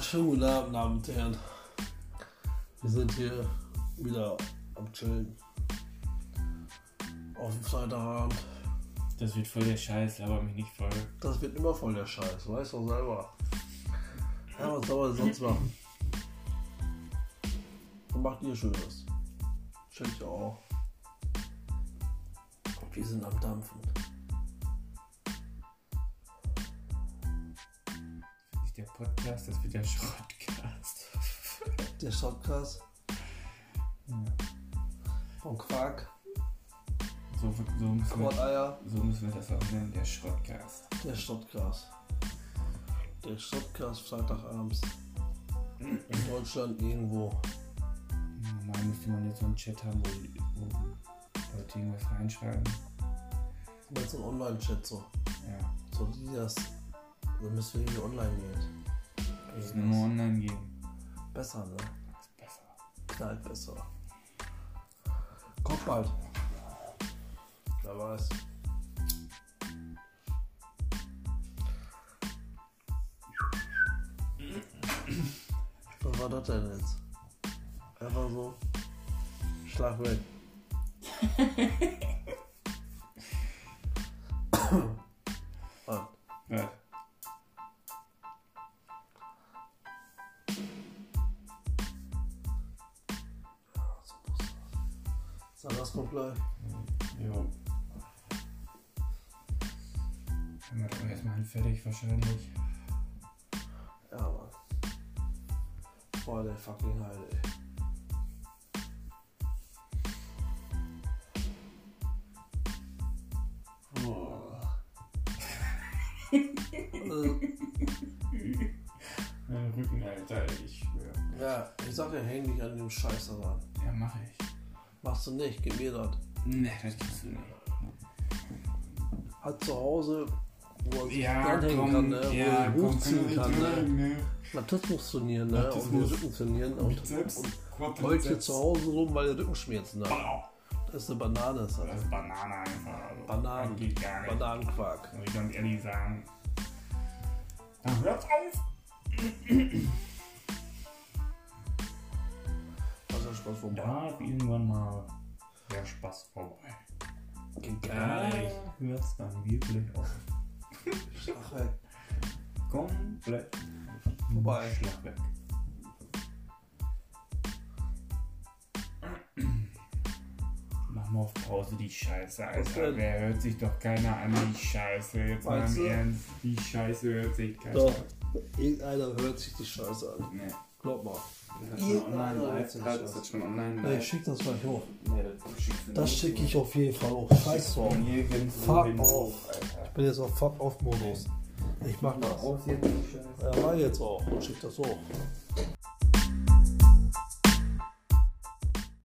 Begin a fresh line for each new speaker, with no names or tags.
Schönen guten Abend, Damen und Herren. Wir sind hier wieder am Chillen. Auf dem Freitagabend.
Das wird voll der Scheiß, aber mich nicht voll.
Das wird immer voll der Scheiß, weißt du selber. Ja, was soll man sonst machen? Was macht ihr Schönes? Chillt ja auch. Wir sind am Dampfen.
Podcast, das wird der Schrottcast.
Der Shotcast
Ja.
vom Quark,
So, so, müssen wir, so müssen wir das auch nennen, der Schrottcast.
der Shotcast. Der Shotcast Freitagabends. In Deutschland irgendwo.
Normal müsste man jetzt so einen Chat haben, wo, wo Leute irgendwas reinschreiben.
So einem Online-Chat so.
Ja,
So die das. Dann müssen wir irgendwie online gehen.
Das ist nur online gehen.
Besser, ne?
Ist besser.
Knallt besser. Kommt bald. Wer weiß. Was war das denn jetzt? Einfach so. Schlag weg. Mann.
Ja.
Das kommt gleich.
Jo. Haben wir doch erstmal fertig wahrscheinlich.
Ja, Mann. Boah, der fucking Heil, ey. Äh,
Mein Rücken, Alter, ich schwöre.
ja, ich sag ja, häng dich an dem Scheiß ran.
Ja, mach ich.
Machst du nicht, gib mir das.
Ne, das kriegst du nicht.
Hat zu Hause, wo er sich
Ja,
dranhängen
komm,
kann, ne?
ja,
wo er
komm,
hochziehen kann, ne?
ne?
Latissimus trainieren, ne? Und den
Latissimus.
Rücken trainieren und, und heult hier zu Hause rum, weil er Rückenschmerzen hat.
Wow.
Das ist eine Banane,
Das
das.
ist Banane einfach. Also,
Bananen.
Geht gar nicht.
Bananenquark.
Muss ich ganz ehrlich sagen. Dann hört auf!
Was vorbei?
Da ist irgendwann mal der Spaß vorbei.
Nicht.
hört es dann wirklich auf.
Schlag weg.
Komplett
Vorbei.
Schlag weg. Mach mal auf Pause die Scheiße, Alter.
denn?
Wer hört sich doch keiner an die Scheiße? Jetzt mal im
du?
Ernst. Die Scheiße hört sich keiner
Doch.
an.
Irgendeiner hört sich die Scheiße an.
Nee.
Glaub mal.
Ist das
Ihr-
schon online
Alter,
live?
das ist
Ist schon online
Nee,
live?
ich schick das gleich hoch.
Nee, das schickst du
Das
nicht.
schicke ich auf jeden Fall hoch. Scheiß drauf.
Von nirgendwo
Fuck off.
Alter.
Ich bin jetzt auf Fuck Off Modus. Ich mach das.
Aus jetzt die Scheiße.
Ja, war jetzt auch. Schick das hoch.